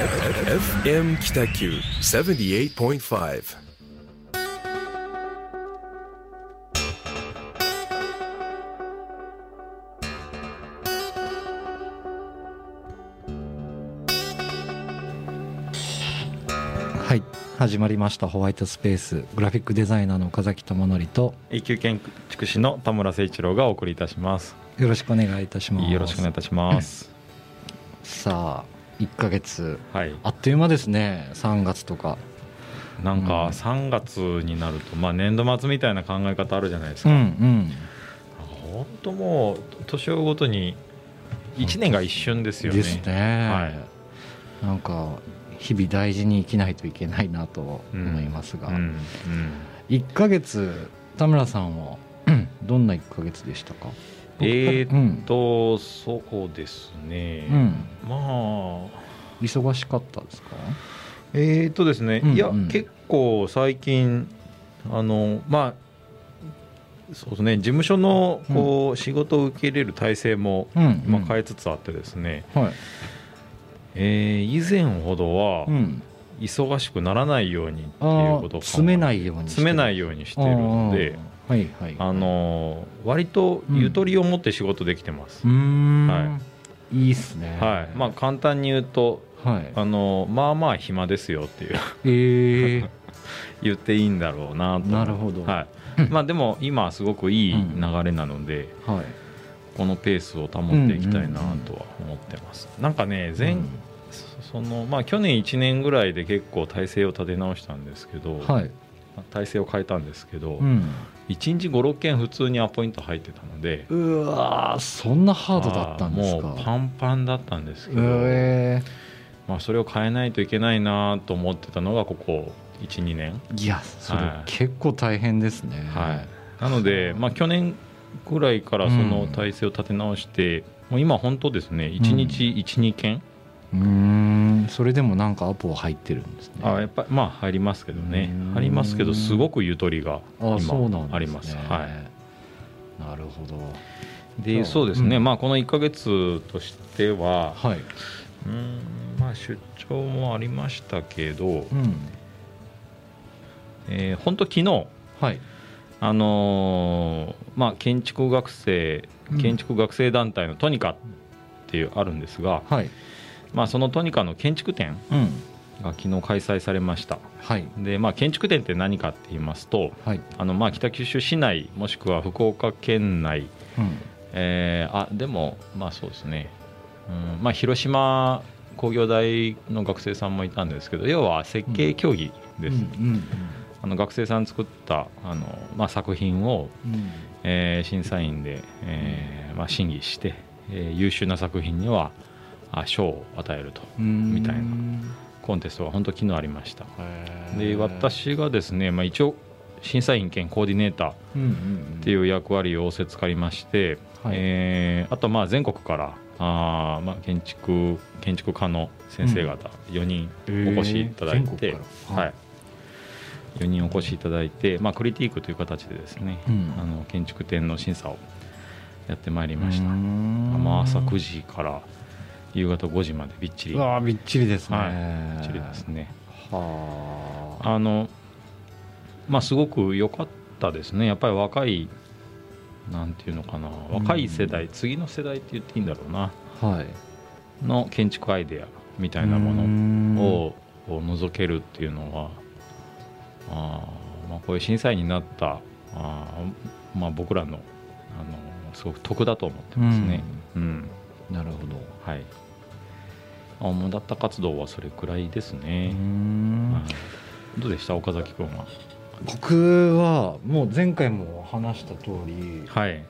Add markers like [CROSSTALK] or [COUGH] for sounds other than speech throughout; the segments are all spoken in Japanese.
FM 北九78.5はい始まりました。ホワイトスペース。グラフィックデザイナーの岡崎智則と。永久建築士の田村誠一郎がお送りいたします。よろしくお願いいたします。よろしくお願いいたします。さあ1ヶ月。はい。あっという間ですね。3月とか。なんかうん。3月になると、まあ年度末みたいな考え方あるじゃないですうんうか。ん本当もう年をごとに1年が一瞬ですよね。ですね、はい。なんか日々大事に生きないといけないなと思いますが、うんうん1ヶ月田村さんは [CLEARS THROAT] どんな1ヶ月でしたか？えーうんっと、そうですね。うん。まあ。忙しかったですか？えーっとですね、いや、うん。うん結構最近あのまあそうですね。事務所のこう、仕事を受け入れる体制もうん今変えつつあってですね、はい。えー以前ほどはうん。忙しくならないようにっていうあことをー詰めないように詰めないよようにしているのではいはいあの割とゆとりを持って仕事できてます、うーん、、はい。いっすね。はい。まあ簡単に言うとはい。あのまあまあ暇ですよっていう。ええ [LAUGHS] 言っていいんだろうなと。なるほど。はい。まあでも今はすごくいい流れなので、はい。このペースを保っていきたいなとは思ってます、なんかね前、うん。そのまあ去年1年ぐらいで結構体制を立て直したんですけど、はい。体制を変えたんですけど、うん1日56件普通にアポイント入ってたのでうわーそんなハードだったんですか。もうパンパンだったんですけど、えまあ、それを変えないといけないなと思ってたのがここ12年。ーいやそれはい。結構大変ですね。はい、なので、まあ、去年ぐらいからその体制を立て直して、もう今、本当ですね、1日1、2件、うーん。それでもなんかアポ入ってるんですね。あやっぱまあ入りますけどね。うん、入りますけど、すごくゆとりがあそうなんです、ね、今あります。はい。なるほど。でそうですね、うん。まあ、この1か月としては、はい、うんまあ、出張もありましたけど、うん、えー本当、昨日はい。あのーまあ、建築学生建築学生団体のトニカっていうあるんですが、はいまあ、そのトニカの建築展うん。が昨日開催されました。はい。で、まあ、建築展って何かって言いますとはい。あの、まあ、北九州市内もしくは福岡県内、うん。えーあでもまあそうですね、うんまあ、広島工業大の学生さんもいたんですけど要は設計競技です、うん。あの学生さん作ったあの、まあ、作品を、うん。えー審査員で、えーまあ、審議して、えー優秀な作品にはあ賞を与えるとうん。みたいな。コンテストが本当昨日ありました。で私がですね、まあ、一応審査員兼コーディネーターっていう役割を仰せつかりまして、はい。えーあとまあ全国からあー、まあ、建築建築家の先生方4人お越しいただいて、ははい。い、4人お越しいただいて、まあ、クリティークという形でですね、うん。あの建築展の審査をやってまいりました、まあ、朝9時から夕方5時までびっちり。うわーびっちりですね、はい。びっちりですね。はあ。あのまあすごく良かったですね。やっぱり若いなんていうのかな。若い世代、次の世代って言っていいんだろうな。はい。の建築アイデアみたいなもののをを覗けるっていうのはあー、まあ、こういう審査員になったあー、まあ、僕らのあのすごく得だと思ってますね。うん。なるほど。はい主だった活動はそれくらいですうね。ん。はい。どうでした？岡崎君は。僕はもう前回も話した通りはい。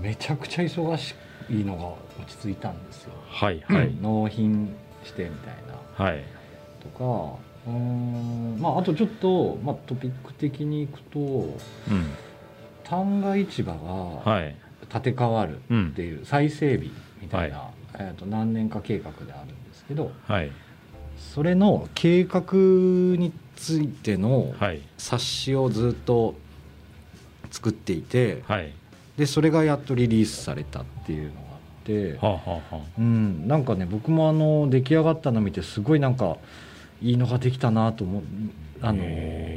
めちゃくちゃ忙しいのが落ち着いたんですよ、はいはい。納品してみたいな。はい。とかうーん。まああとちょっと、まあ、トピック的にいくとうん。旦過市場がはい。建て替わるうんっていう再整備みたいな、えー、と何年か計画であるんですけどはい。それの計画についてのはい。冊子をずっと作っていてはい。でそれがやっとリリースされたっていうのがあって、はあはあはあ。うん、なんかね僕もあの出来上がったの見てすごいなんかいいのができたなと思うあの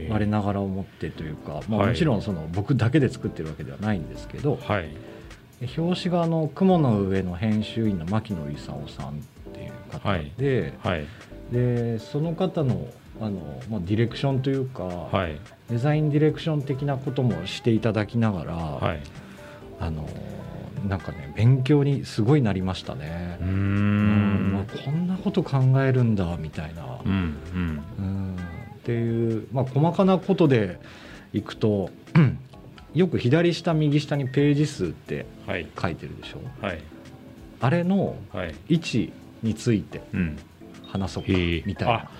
我ながら思ってというか、まあ、はい。もちろんその僕だけで作ってるわけではないんですけど、はい。表紙があの「雲の上」の編集員の牧野勲さん方で,、はい。でその方のあの、まあ、ディレクションというか、はい。デザインディレクション的なこともしていただきながら、はい。あのなんかね勉強にすごいなりましたね。うん。まあんこんなこと考えるんだみたいな、うんうん。うん。っていう、まあ、細かなことでいくと [CLEARS THROAT] よく左下右下にページ数ってはい。書いてるでしょ？はい。あれのはい。位置についてうん話そうかみたいな。あ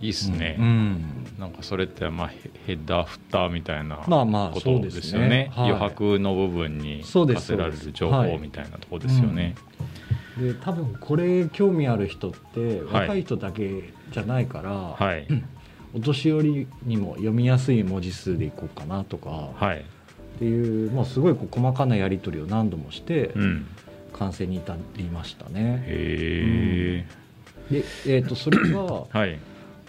いいっすね、うん。なんかそれってまあヘヘッダーフッターみたいなまあまあことですよね,、そうですね。はい。余白の部分に課せられる情報みたいなところですよね、で多分これ興味ある人ってはい。若い人だけじゃないから、はい。[CLEARS THROAT] お年寄りにも読みやすい文字数でいこうかなとか。はい。っていう、もうすごいこう細かなやり取りを何度もしてうん完成に至りましたね。へえ、で、えー、とそれが、[COUGHS] はい。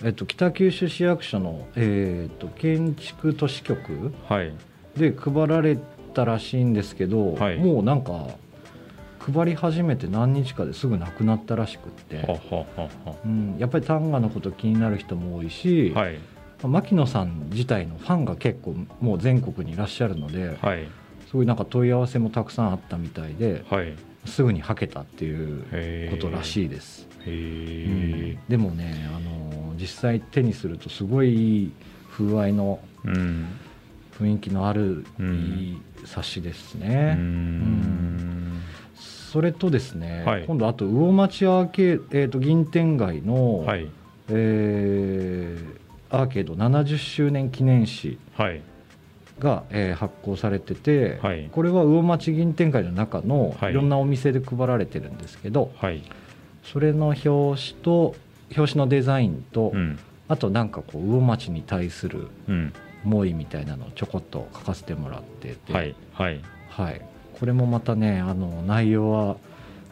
えー、と北九州市役所の、えー、と建築都市局はい。で配られたらしいんですけど、はい。もうなんか配り始めて何日かですぐなくなったらしくって。はははは。うん、やっぱり単価のこと気になる人も多いし、はい。まあ牧野さん自体のファンが結構もう全国にいらっしゃるのではい。すごいなんか問い合わせもたくさんあったみたいではいすぐにはけたっていうことらしいです、うん。でもねあの実際手にするとすごいいい風合いのうん。雰囲気のあるうんいい冊子ですうね、ん。それとですね、はい。今度あと魚町アーケー、えー、と銀天街の、はい。えーアーケード70周年記念誌はいが、えー発行されてて、はい。これは魚町銀天会の中のはい。いろんなお店で配られてるんですけど、はい。それの表紙と表紙のデザインと、うん。あとなんかこう魚町に対するうん。思いみたいなのをちょこっと書かせてもらってて、はい。はい。はい。これもまたねあの内容は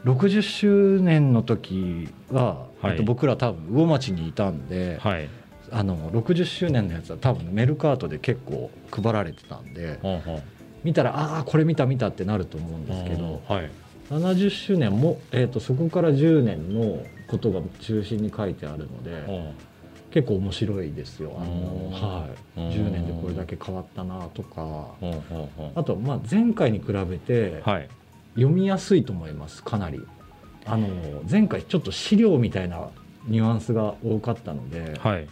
60周年の時は、はい。えっと僕ら多分魚町にいたんで、はいあの60周年のやつは多分メルカートで結構配られてたんでほうほう。見たらああこれ見た見たってなると思うんですけどはい。70周年も、えー、とそこから10年のことが中心に書いてあるのでほ結構面白いですよ。あの、うん。はい、うん。10年でこれだけ変わったなとか。うほうほうほあとまあ前回に比べてうはい。読みやすいと思いますかなり。あの前回ちょっと資料みたいなニュアンスが多かったので、はい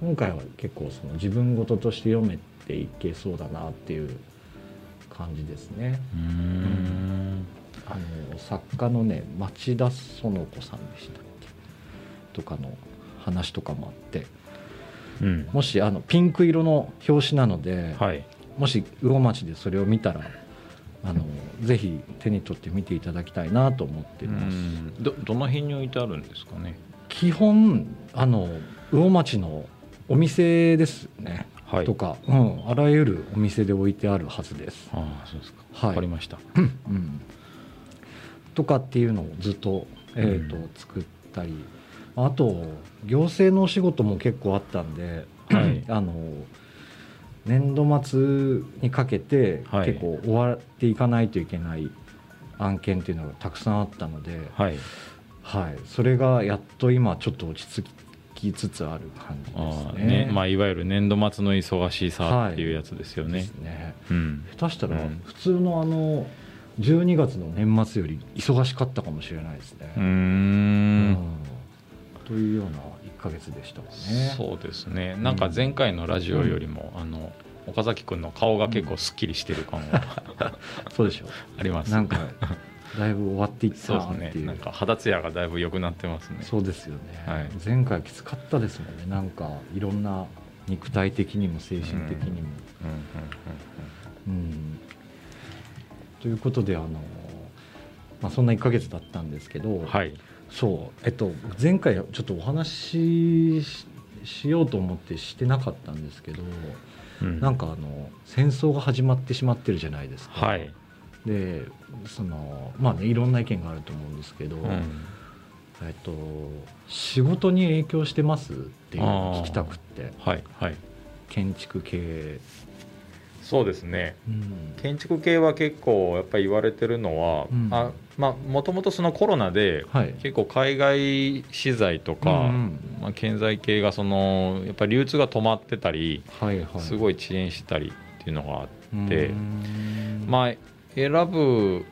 今回は結構その自分事として読めていけそうだなっていう感じですね。うーん。あの作家のね町田園子さんでしたっけとかの話とかもあってうん。もしあのピンク色の表紙なので、はい。もし魚町でそれを見たらあのぜひ手に取って見ていただきたいなと思ってます。ん。どどの辺に置いてあるんですかね？基本あの魚町のお店ですね、はい。とか、うん、あらゆるお店で置いてあるはずです。ああそうですか。はい。わかりました。うん、とかっていうのをずっと,、えーとうん。作ったり。あと行政のお仕事も結構あったんで、はい。[CLEARS THROAT] あの年度末にかけてはい。結構終わっていかないといけない案件っていうのがたくさんあったので、はい。はい、それがやっと今ちょっと落ち着きつつある感じですね。ね。まあいわゆる年度末の忙しさっていうやつですよね。ですね。うん。下手したらうん。普通のあの12月の年末より忙しかったかもしれないですね。うん。というような1ヶ月でしたかね。そうですね。なんか前回のラジオよりも、あの岡崎君の顔が結構すっきりしてる感が [LAUGHS] そうでしょあります。なんかだいぶ終わっていったそうなっていう。ですね。なんか肌ツヤがだいぶ良くなってますね。そうですよね、はい。前回きつかったですもんね。なんかいろんな肉体的にも精神的にも。うんということであの、まあ、そんな1ヶ月だったんですけど、うんはい。そう、えっと、前回ちょっとお話しししようと思ってしてなかったんですけど、うん。なんかあの戦争が始まってしまってるじゃないですか。はいでそのまあねいろんな意見があると思うんですけど、うん。えっと、仕事に影響してます？っていうのを聞きたくって。はいはい。建築系、そうですね。うん。建築系は結構やっぱり言われてるのは、うん。あまあもともとそのコロナではい。結構海外資材とか、うんうん。まあ、建材系がそのやっぱり流通が止まってたりはいはい。すごい遅延したりっていうのがあって、でまあ選ぶ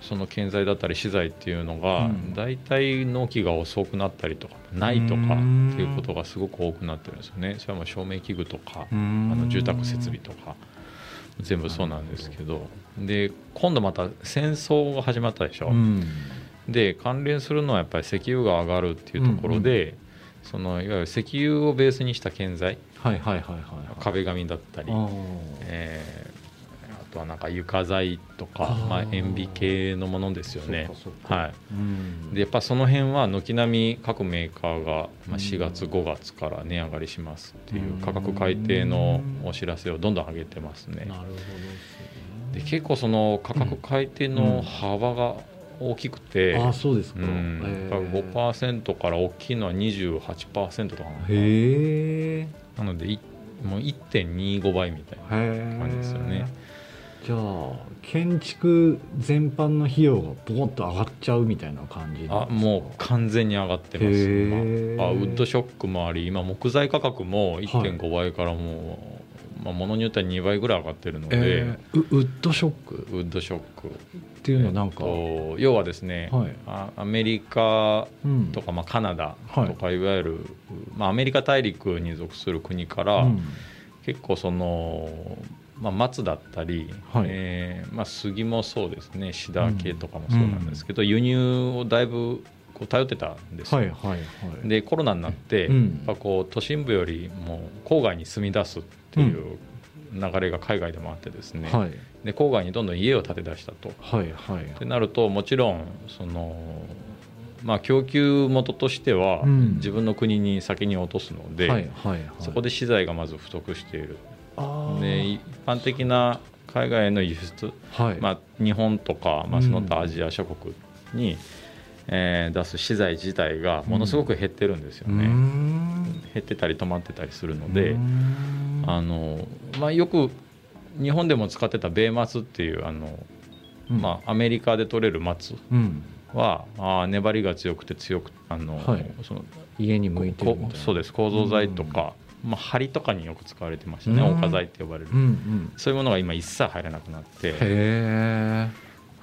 その建材だったり資材っていうのがうん。大体納期が遅くなったりとかないとかっていうことがすごく多くなってるんですよね。それはもう照明器具とかああの住宅設備とか全部そうなんですけど。で今度また戦争が始まったでしょ、うん。で関連するのはやっぱり石油が上がるっていうところで、そのいわゆる石油をベースにした建材。はいはいはいはい壁紙だったり、えーあとはなんか床材とかまあ、塩ビ系のものですよね。はい。うん。でやっぱその辺は軒並み各メーカーがまあ4月5月から値上がりしますっていう価格改定のお知らせをどんどん上げてますね。なるほどで結構その価格改定の幅が大きくて、ああそうですか、うん、やっぱへ5%から大きいのは28%とかなへなのでいもう1.25倍みたいなえ感じですよねじゃあ建築全般の費用がボコッと上がっちゃうみたいな感じあもう完全に上がってますへー。今あウッドショックもあり今木材価格も1.5倍からもう、まあ、ものによっては2倍ぐらい上がってるので、えーウウッドショック？ウッドショック。っていうのはなんか、えっと要はですね、はい。あアメリカうん。とか、まあ、カナダはい。とか、い、わゆる、まあ、アメリカ大陸に属する国から、うん。結構その、まあ、松だったり、はい。えーまあ、杉もそうですね。シダ系とかもそうなんですけど、輸入をだいぶこう頼ってたんですよ、はいはいはい。でコロナになって、うん。やっぱこう都心部よりも郊外に住み出すっていう流れが海外でもあってですね、はい。で郊外にどんどん家を建て出したと。はいはい。ってなるともちろんその、まあ、供給元としてはうん。自分の国に先に落とすので、はいはいはい。そこで資材がまず不足しているで一般的な海外への輸出、はい。まあ、日本とか、まあ、うん。その他アジア諸国に、えー出す資材自体がものすごく減ってるんですよね、ん。減ってたり止まってたりするので、うーん。あのまあ、よく日本でも使ってた米松っていうあの、うん。まあ、アメリカで取れる松うん。はあー粘りが強くて強くあの、はい。その家に向いてるみたいな。こそうです。構造材とか、まあ、梁とかによく使われてましたね、うん岡材って呼ばれる、うんうん。そういうものが今一切入らなくなって。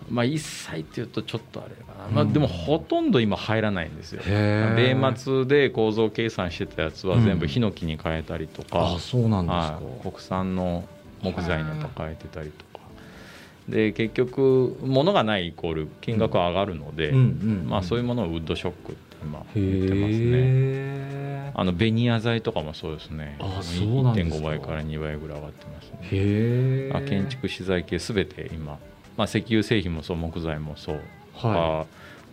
まあ一切っていうとちょっとあれかな、まあ、うんでもほとんど今入らないんですよ。米松で構造計算してたやつは全部ヒノキに変えたりとか、あそうなんですか、はい、国産の木材に変えてたりとか。で結局物がないイコール金額は上がるので、うんうんまあ、そういうもものをウッドショックって今へ言ってますねえあのベニヤ材とかもそうですね。あそうなんですか。1.5倍から2倍ぐらい上がってますね。へえあ建築資材系すべて今、まあ、石油製品もそう木材もそう、はあ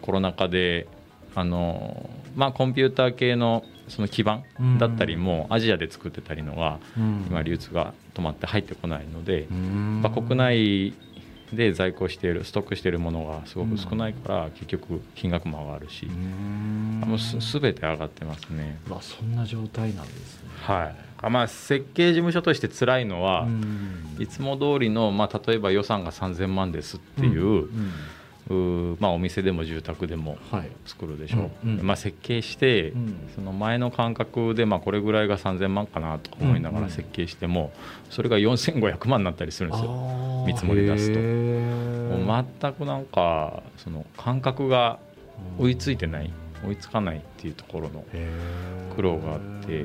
コロナ禍であの、まあ、コンピューター系のその基盤だったりもアジアで作ってたりのが今流通が止まって入ってこないのでう、ん。やっぱ国内で在庫しているストックしているものがすごく少ないから結局金額も上がるし。う、ん。もうすすべて上がってますね。うわそんな状態なんですね。はい。あまあ、設計事務所として辛いのは、うん。いつも通りの、まあ、例えば予算が3000万ですっていう,、んうーまあ、お店でも住宅でもはい。作るでしょ、う。んうん。まあ、設計して、うん。その前の感覚で、まあ、これぐらいが3000万かなとか思いながら設計しても、それが4500万になったりするんですよ。見積もり出すと。もう全くなんかその感覚が追いついてない追いつかないっていうところの苦労があって。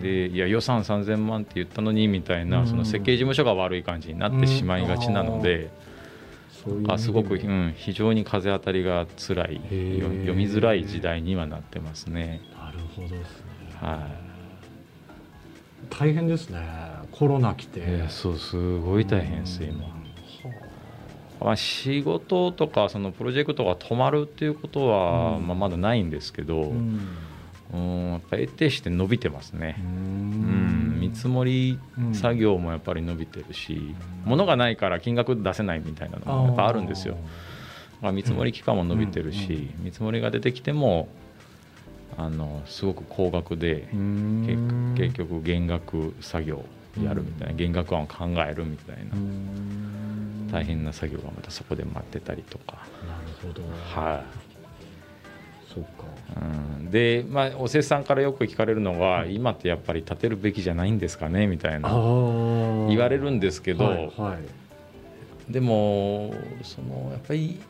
でいや予算3000万って言ったのにみたいなうん。その設計事務所が悪い感じになってしまいがちなのであすごく、うん、非常に風当たりが辛い読みづらい時代にはなってますね。なるほどですね。は大変ですね。コロナ来て。そうすごい大変です今。はまあ、仕事とかそのプロジェクトが止まるっていうことは、うん。まあ、まだないんですけど、あうん。うんやっぱ得てして伸びてますね。ううん。ん、見積もり作業もやっぱり伸びてるし、物がないから金額出せないみたいなのもやっぱあるんですよ。まあ、見積もり期間も伸びてるし、見積もりが出てきてもあのすごく高額で結局減額作業やるみたいな減額案を考えるみたいな大変な作業がまたそこで待ってたりとか。なるほど。はいそうか。うん、で、まあ、おせさんからよく聞かれるのが、今ってやっぱり建てるべきじゃないんですかねみたいな。言言われるんですけど、はいはい。でもそのやっぱり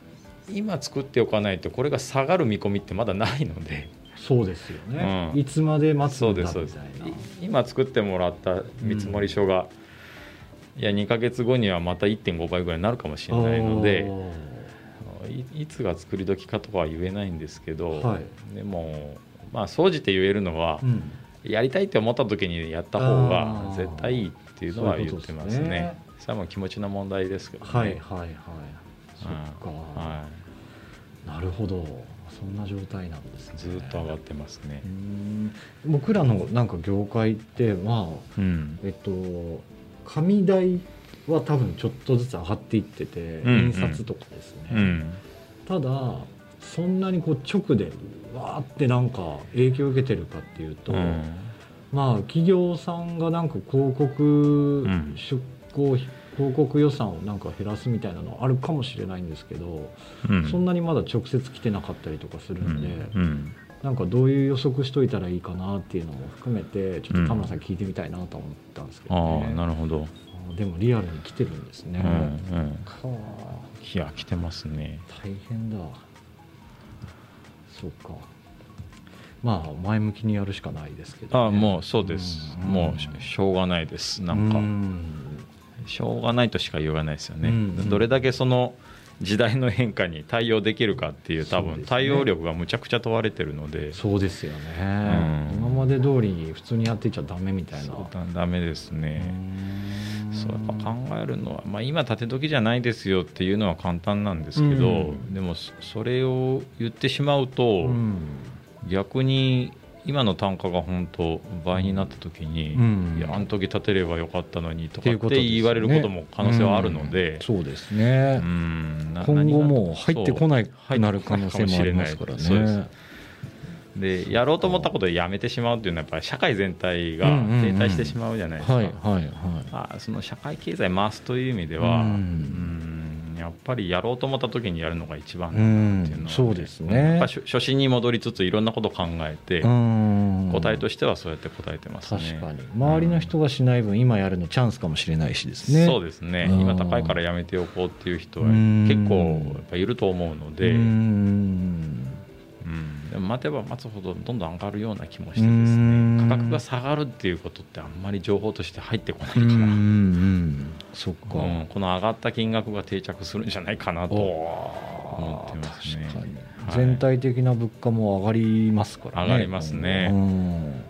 今作っておかないとこれが下がる見込みってまだないので。そうですよね、うん。いつまで待つそんだみたいな。い今作ってもらった見積書が、いや2か月後にはまた1.5倍ぐらいになるかもしれないのでいいつが作り時かとかは言えないんですけど、はでもまあ総じて言えるのは、うん。やりたいって思った時にやった方が絶対いいっていうのは言ってますね。そういうね。それはもう気持ちの問題ですけどね。はいはいはい。そっか、はなるほど。そんな状態なんですね。い、ずっと上がってますね。僕らのなんか業界ってまあうん。えっと紙代は多分ちょっとずつ上がっていってて、うんうん。印刷とかですね、うん。ただそんなにこう直でわーってなんか影響を受けてるかっていうと、うん。まあ企業さんがなんか広告ん。出稿広告予算をなんか減らすみたいなのあるかもしれないんですけど、うん。そんなにまだ直接来てなかったりとかするうん。で、ん。なんかどういう予測しといたらいいかなっていうのも含めてちょっと田村さん聞いてみたいなと思ったんですけどああね、なるほど、でもリアルに来てるんですね、うんうん。はあいや来てますね。大変だ。そうか。まあ前向きにやるしかないですけど、ね、ああもうそうです、うん。もうししょうがないです。なんか、うん。しょうがないとしか言わないですよね、うんどれだけその時代の変化に対応できるかっていう多分対応力がむちゃくちゃ問われてるので。そうですよね、うん。今まで通りに普通にやってちゃダメみたいな。そうだダメですね、うんそうやっぱ考えるのは、まあ、今立て時じゃないですよっていうのは簡単なんですけど、うん。でもそそれを言ってしまうと、うん。逆に今の単価が本当倍になった時に、うん。いやあの時立てればよかったのにとかって言われることも可能性はあるのでうん、そうですね、うん。な今後も入ってこないくなる可能性もありますからそうです。ねでやろうと思ったことをやめてしまうっていうのはやっぱり社会全体が停滞してしまうじゃないですか、はいはいはいまあ、その社会経済回すという意味では、うん。うんやっぱりやろうと思った時にやるのが一番うだなっていうのは、ん。そうですね。ぱ初初心に戻りつついろんなことを考えて、うん。答えとしてはそうやって答えてますね。確かに。周りの人がしない分今やるのチャンスかもしれないしですね。そうですね。うん。今高いからやめておこうっていう人はうん。結構やっぱいると思うので、ううんんでも待てば待つほどどんどん上がるような気もしてですうん。ね価格が下がるっていうことってあんまり情報として入ってこないかうら、んうん。そっか、うんこの上がった金額が定着するんじゃないかなと思ってますね。確かに、はい。全体的な物価も上がりますからね。上がりますね。うん。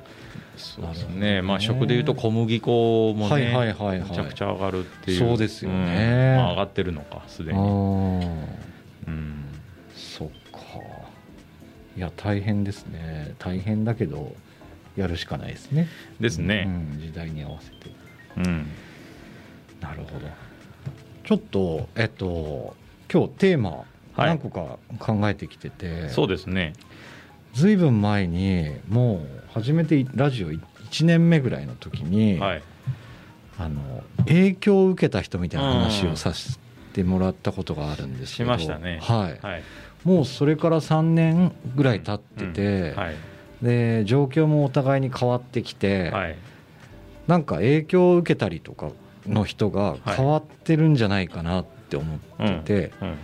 そうですね、ね。まあ、食でいうと小麦粉もね、はいはいめちゃくちゃ上がるっていう、そうですよね。上がってるのか、すであに。ー。うんいや大変ですね。大変だけどやるしかないですね。ですね、うん時代に合わせて。うん。なるほど。ちょっとえっと今日テーマはい。何個か考えてきてて、そうですね、ずいぶん前にもう初めてラジオ1年目ぐらいの時に、はい、あの影響を受けた人みたいな話をさせてもらったことがあるんですけど。しましたね。はい。はい、もうそれから3年ぐらい経ってて、はい、で状況もお互いに変わってきて、はい、なんか影響を受けたりとかの人が変わってるんじゃないかなって思ってて、うんうん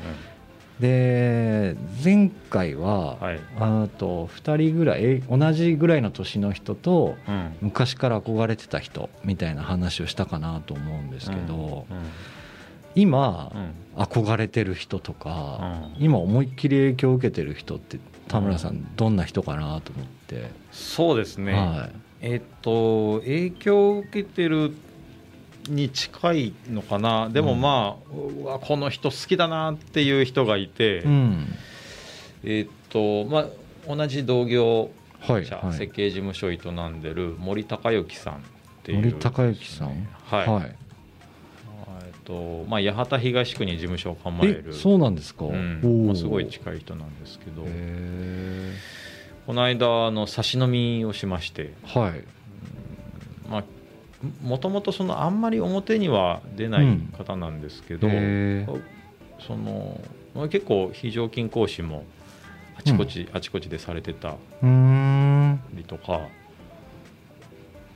で前回は、はい、あと2人ぐらいえ同じぐらいの年の人とうん、昔から憧れてた人みたいな話をしたかなと思うんですけど、うん今うん憧れてる人とか、うん。今思いっきり影響を受けてる人って田村さんどんな人かなと思って、そうですね、はえっと、影響を受けてるに近いのかな、でもうん。まあ、うわこの人好きだなっていう人がいて、い、うん。えっとまあ、同じ同業はい社、はい。設計事務所を営んでる森高之さんっていう、森高之さん？はい、はい、とまあ、八幡東区に事務所を構ええるそうなんですか、うん。まあ、すごい近い人なんですけど。へこの間あの差し飲みをしまして。ーはい。まあもともとそのあんまり表には出ない方なんですけど、へそのまあ結構非常勤講師もあちこち、あちこちでされてたりとか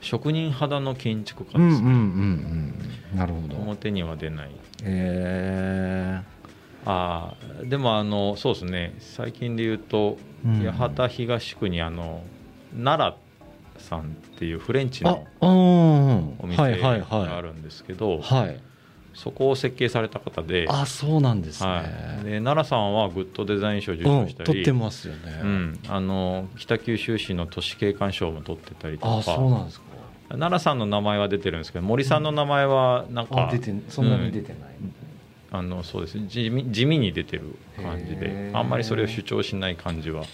職人肌の建築家うんうんうんですね、うん。なるほど。表には出ない。へあーでもあのそうですね。最近で言うと、うん。八幡東区にあの奈良さんっていうフレンチのうんお店があはいるんですけど、はいそこを設計された方で,、あそうなんですね、はい、で奈良さんはグッドデザイン賞を受うん賞したり、撮ってますよね、うん、あの北九州市の都市景観賞も取ってたりとあかそうなんですか奈良さんの名前は出てるんですけど森さんの名前はなんか、あ出てそんなに出てない、あのそうです。地味地味に出てる感じであんまりそれを主張しない感じは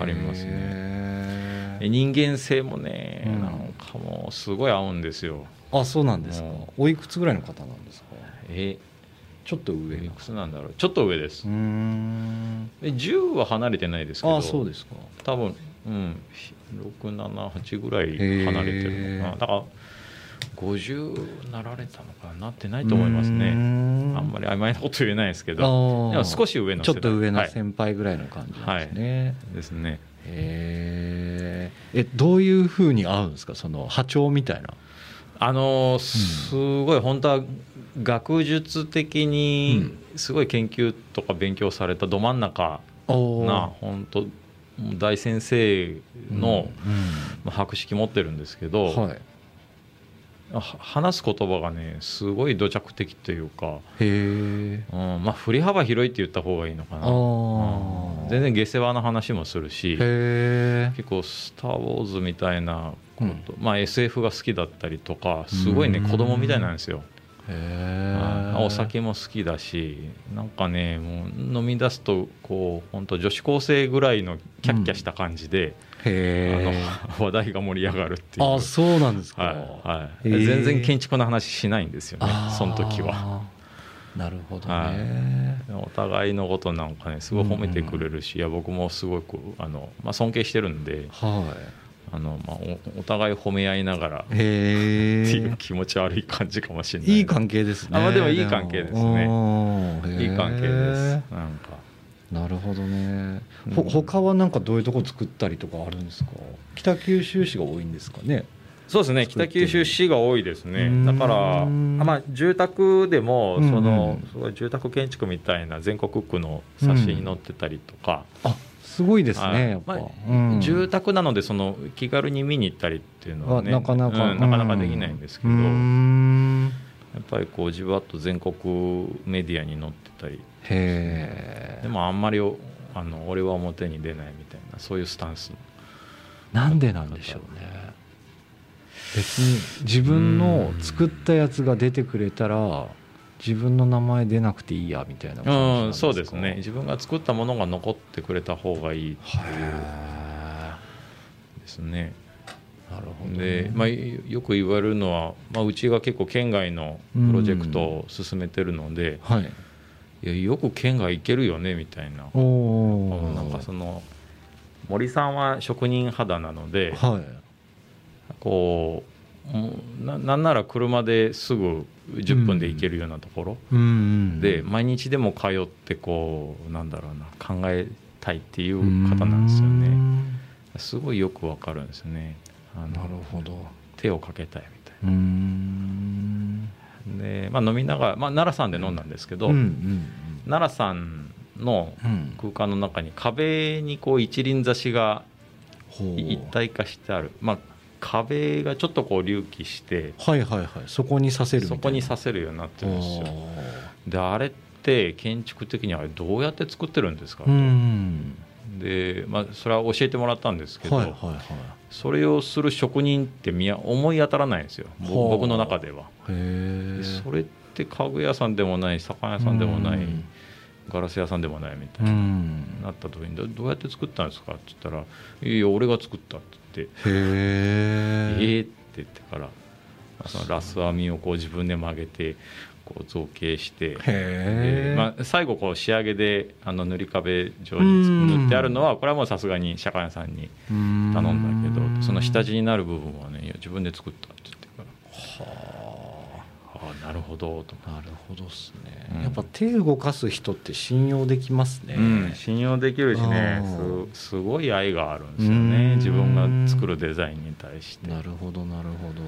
ありますね。人間性もね、うん。なんかもうすごい合うんですよ。あそうなんですか。う。んおいくつぐらいの方なんですか？えちょっと上いくつなんだろう。ちょっと上です。うーん。え10は離れてないですけど。あそうですか。多分うん。678ぐらい離れてるのかな。だから50なられたのかななってないと思いますね。あんまり曖昧なこと言えないですけど。あでも少し上のちょっと上のはい先輩ぐらいの感じですね、ですね。えどういうふうに合うんですか？その波長みたいな。あのーすごい本当は学術的にすごい研究とか勉強されたど真ん中おな本当大先生のまあ博識持ってるんですけど、はい。は話す言葉がねすごい土着的というか、へえうんまあ、振り幅広いって言った方がいいのかな、うん。全然下世話の話もするし結構「スター・ウォーズ」みたいなこと、まあ、SF が好きだったりとかすごいねうん子供みたいなんですよ、お酒も好きだしなんかねもう飲み出すとこう本当女子高生ぐらいのキャッキャした感じで、へえあの [LAUGHS] 話題が盛り上がるっていう。あそうなんですか、はいはい、全然建築の話しないんですよねその時は。なるほどね、はい。お互いのことなんかねすごい褒めてくれるし、いや僕もすごいこうあの、まあ、尊敬してるんで。はあの、まあ、おお互い褒め合いながらっていうえ気持ち悪い感じかもしれない。いい関係ですね。あまあでもいい関係ですね。ねいい関係です。なんか。なるほどね、うん。ほ他はなんかどういうとこ作ったりとかあるんですか？北九州市が多いんですかね？そうですね。北九州市が多いですね。うんだからあまあ住宅でもうんそのすごい住宅建築みたいな全国区の冊子に載ってたりとか、あすごいですはい。ねやっぱ、まあうん。住宅なのでその気軽に見に行ったりっていうのはねあなかなか。うんなかなかできないんですけど、うーん。やっぱりこうじわっと全国メディアに載ってたり。でもあんまりおあの俺は表に出ないみたいなそういうスタンスなんでなんでしょうね。別に自分の作ったやつが出てくれたら自分の名前出なくていいやみたいなうんそうですね。自分が作ったものが残ってくれた方がいいっていう。へですね。えなるほどで、まあ、よく言われるのは、まあ、うちが結構県外のプロジェクトを進めてるので、はい。いやよく県外行けるよねみたいな。おおなんかその森さんは職人肌なのではい。こうななんなら車ですぐ10分で行けるようなところ。で毎日でも通ってこうなんだろうな考えたいっていう方なんですようねん。すごいよくわかるんですよね。なるほど。手をかけたいみたいうーん。なで、まあ、飲みながら、まあ、奈良さんで飲んだんですけど、奈良さんのうん。空間の中に壁にこう一輪挿しが一体化してある、まあ、壁がちょっとこう隆起してはいはいはい。そこにさせるそこにさせるようになってるんですよ。であれって建築的にはどうやって作ってるんですか、うんで、まあ、それは教えてもらったんですけど、はいはいはい。それをする職人って思い当たらないんですよ。僕の中では。それって家具屋さんでもない魚屋さんでもないうん。ガラス屋さんでもないみたういな、ん。なった時にどどうやって作ったんですかって言ったら「いや俺が作った」っててへ「えええって言ってからそのラス編みをこう自分で曲げてこう造形してまあ、最後こう仕上げであの塗り壁状に塗ってあるのはこれはもうさすがに釈迦屋さんに頼んだけどその下地になる部分はね自分で作ったって言って。からはああなるほどなるほどっすね、うん。やっぱ手動かす人って信用できますね、うん、信用できるしね。あすすごい愛があるんですようん。ね自分が作るデザインに対して。なるほどなるほど。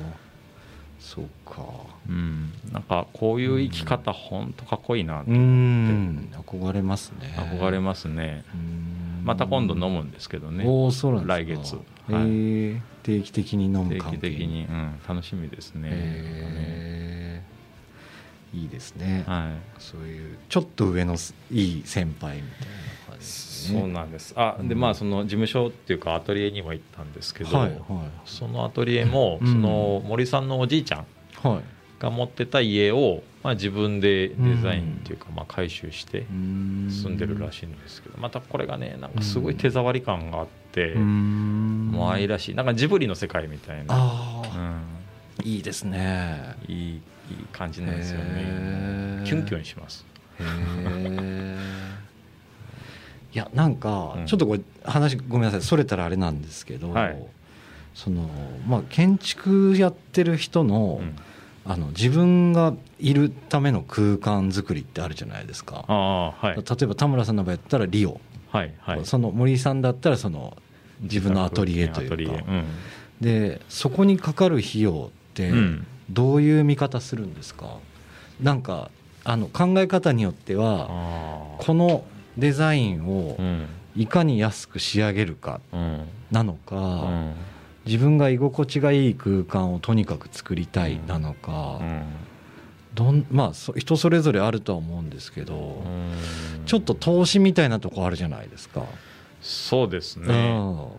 そうか。うん、なんかこういう生き方本当かっこいいなうーん。憧れますね。憧れますね。うんまた今度飲むんですけどね。そうなん来月。へー。定期的に飲む定期的に、うん、楽しみですね。へー。いいですね、はい。そういうちょっと上のすいい先輩みたいな感じですね。そうなんです。あでまあその事務所っていうかアトリエにも行ったんですけど、はいはい。そのアトリエもうん。その森さんのおじいちゃんはいが持ってた家を、まあ、自分でデザインっていうか、まあ、回収して住住んでるらしいんですけどまたこれがねなんかすごい手触り感があって、うん。もう愛らしい。なんかジブリの世界みたいな、あうあ、ん、いいですね。いいいい感じなんですよへねー。キュンキュンします。いやなんかうん。ちょっとこれ話ごめんなさい。それたらあれなんですけど、はい。そのまあ建築やってる人の,、うんあの自分がいるための空間作りってあるじゃないですか。はい。例えば田村さんの場合やったらリオ、はいはい。その森さんだったらその自分のアトリエというか。うん。でそこにかかる費用ってうん。どういう見方するんですか、なんかあの考え方によってはあこのデザインをいかに安く仕上げるかうん。なのか、うん自分が居心地がいい空間をとにかく作りたいなのか、うんどんまあそ人それぞれあるとは思うんですけど、うん。ちょっと投資みたいなとこあるじゃないですか。そうですうねん。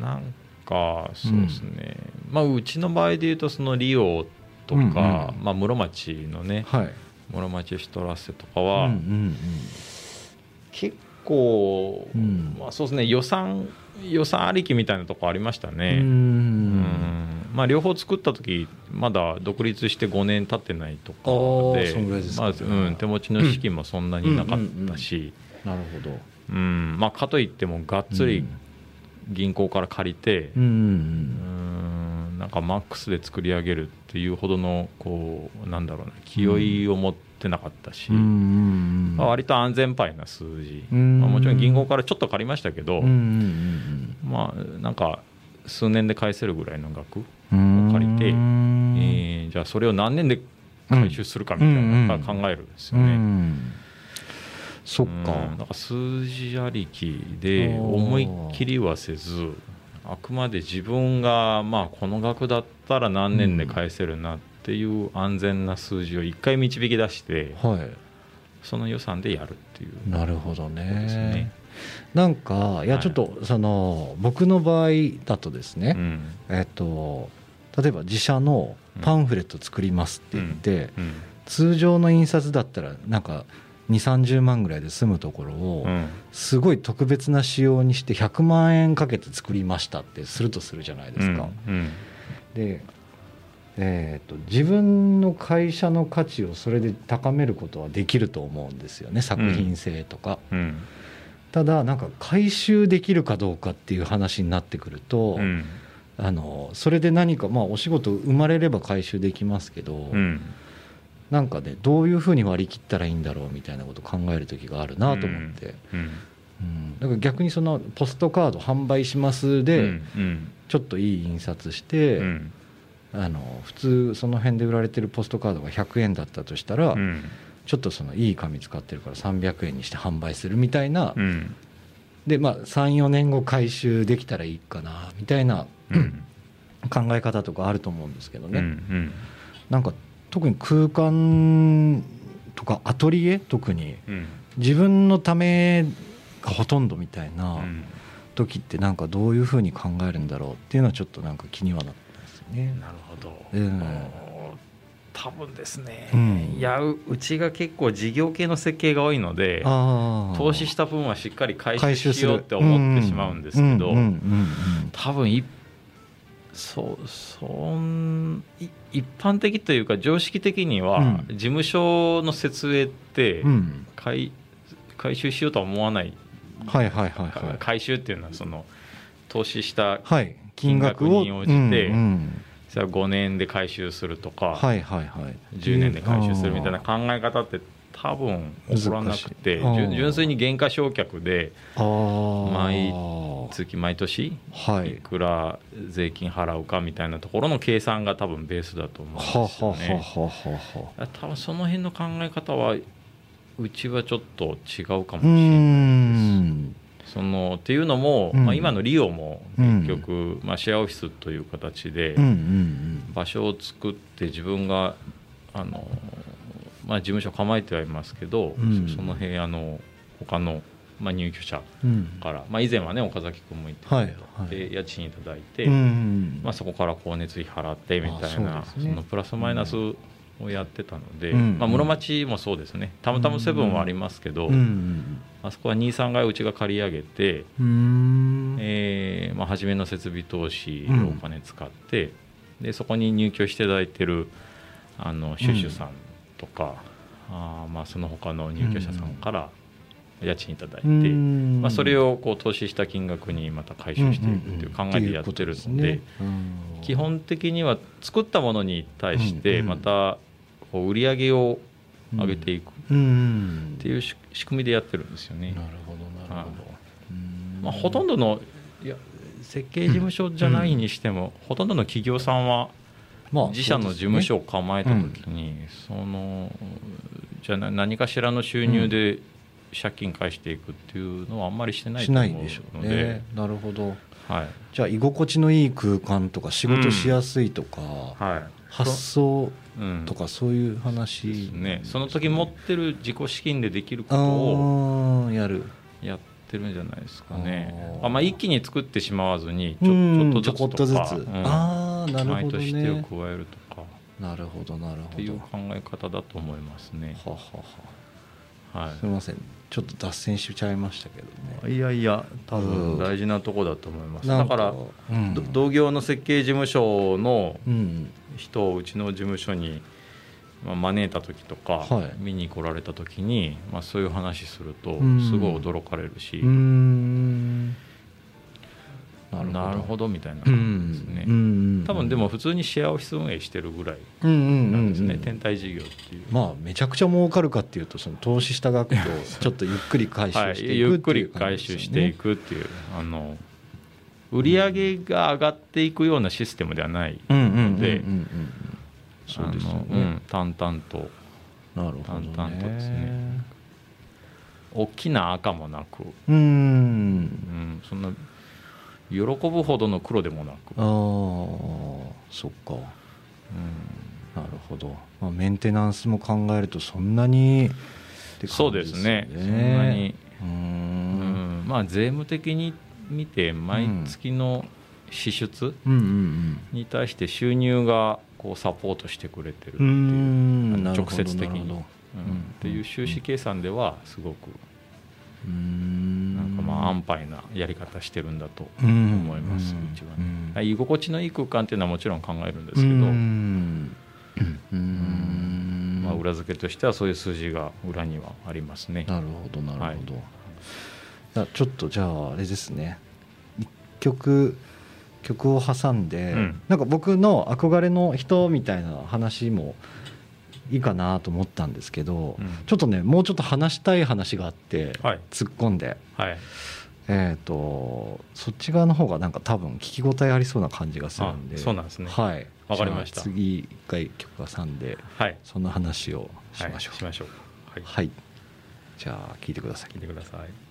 なんかそうですね、まあうちの場合で言うとそのリオとか、うんうん。まあ、室町のねはい。室町シュトラッセとかうんは、うん。結構、うん。まあ、そうですね予算予算ありきみたいなとこありましたね、うん。まあ、両方作った時まだ独立して5年経ってないとかでそんぐらいですか。まあうん、手持ちの資金もそんなになかったし、なるほど。うん。まあ、かといってもがっつり銀行から借りて、うんうんうん。なんかマックスで作り上げるっていうほどのこうなんだろうな気負いを持ってなかったし、まあ、割と安全牌な数字、うん。まあ、もちろん銀行からちょっと借りましたけど、まあなんか数年で返せるぐらいの額、うんうん借りてうん。えーじゃあそれを何年で回収するかみたいな考えるんですようね。んそっうん。かなんか数字ありきで思いっきりはせずあくまで自分がまあこの額だったら何年で返せるなっていう安全な数字を一回導き出してはい。その予算でやるっていう。なるほどね。ね。なんかいやはい。ちょっとその僕の場合だとですね、うん。えっと例えば自社のパンフレット作りますって言って、うん。通常の印刷だったらなんか2 3 0万ぐらいで済むところを、うん。すごい特別な仕様にして100万円かけて作りましたってするとするじゃないですか。うん。で、えー、と自分の会社の価値をそれで高めることはできると思うんですよね作品性とか。うん。ただなんか回収できるかどうかっていう話になってくると、うん。あのそれで何か、まあ、お仕事生まれれば回収できますけど、うん。なんかねどういうふうに割り切ったらいいんだろうみたいなことを考える時があるなと思って、うん。うん。だから逆にそのポストカード販売しますで、うん。ちょっといい印刷して、うんあの普通その辺で売られてるポストカードが100円だったとしたら、うん。ちょっとそのいい紙使ってるから300円にして販売するみたいな、うん。でまあ34年後回収できたらいいかなみたいなうん。考え方とかあると思うんですけどうんね、うん。なんか特に空間とかアトリエ特にうん。自分のためがほとんどみたいなうん。時ってなんかどういうふうに考えるんだろうっていうのはちょっとなんか気にはなったんですよね。なるほど、うん多分ですね、うん。いやううちが結構事業系の設計が多いので投資した分はしっかり回収しようって思ってしまうんですけど多分いそうそんい一般的というか常識的には、うん。事務所の設営ってうん。回回収しようとは思わない、はいはいはいはい。回収っていうのはその投資したはい金額に応じてうんうんそれは5年で回収するとか、はいはいはい。10年で回収するみたいな考え方って多分起こらなくて純純粋に減価償却で毎月毎年はい。いくら税金払うかみたいなところの計算が多分ベースだと思うんはですよね。多分その辺の考え方はうちはちょっと違うかもしれないんそのっていうのも、うん。まあ、今のリオもうん。結局、まあ、シェアオフィスという形でうんうん場所を作って自分があの、まあ、事務所構えてはいますけど、うん。その部屋の他の、まあ、入居者うん。うんから、まあ、以前はね岡崎君も言ってたけど、はいはい。で家賃いただいて、うんまあ、そこから光熱費払ってみたいなあそね。そのプラスマイナスをやってたので、うんまあ、室町もそうですね。たまたまセブンはありますけど、うんあそこは23階うちが借り上げて、うん。えーまあ、初めの設備投資でお金使って、でそこに入居していただいてるあのシュシュさんとか、あーまあ、その他の入居者さんから家賃いただいて、うん。まあ、それをこう投資した金額にまた回収していくっていう考えでやってるので。基本的には作ったものに対してうん。またこう売り上げを上げていくっうんていうし仕組みでやってるんですよね。な。るほどなるほど。うん。まあ、ほとんどのいや設計事務所じゃないにしても、ほとんどの企業さんはまあ自社の事務所を構えた時にそのじゃあな何かしらの収入で借金返していくっていうのはあんまりしてないしと思ないでしょううのでね。なるほど。はい。じゃあ居心地のいい空間とか仕事しやすいとか、はい発想うん。とかそういう話ですね、その時持ってる自己資金でできるこあとをーやる。やってるんじゃないですかね。あまあ、一気に作ってしまわずにちょうんちょっとずつとかうん。ああなるほど毎年手をね加えるとか。なるほどなるほど。っていう考え方だと思いますね。ははははすみませんちょっと脱線しちゃいましたけどね。い、いやいや多うん。分大事なとこだと思います。なんだから、うん。ど同業の設計事務所のうん。人をうちの事務所にまあ招いた時とか、はい。見に来られた時に、まあ、そういう話するとうん。すごい驚かれるし、なるほど。みたいなう感じですね。ん多分でも普通にシェアオフィス運営してるぐらいうんうんなんですね、うん天体事業っていう。まあめちゃくちゃ儲かるかっていうとその投資した額と [LAUGHS] ちょっとゆっくり回はい、収していゆっくくってい。うり回収していくっていうあの売り上げが上がっていくようなシステムではないのうね。ん、淡々と。なるほどね。淡々とですね。大きな赤もなく、ううんん、そんな喜ぶほどの黒でもなく、ああそっか。うん。なるほど、まあ、メンテナンスも考えるとそんなにって感じそうですね。そんなに、うん。ん。まあ、税務的に見て毎月の支出に対して収入がこうサポートしてくれてるっていう。直接的に、っていう収支計算ではすごくなんかまあ安牌なやり方してるんだと思思います、うちはね、居心地のいい空間っていうのはもちろん考えるんですけど、まあ、裏付けとしてはそういう数字が裏にはありますね。なるほどなるほど、い。やちょっとじゃああれですね。一曲曲を挟んで、うん。なんか僕の憧れの人みたいな話もいいかなと思ったんですけど、うん。ちょっとねもうちょっと話したい話があって、はい。突っ込んで、はい、えー、とそっち側の方がなんか多分聞き応えありそうな感じがするんで。あそうなんですね。はい。わかりました。次一回曲挟んではい、その話をしはいましょう。しましょう。はい、はい、じゃあ聞いてください。聞いてください。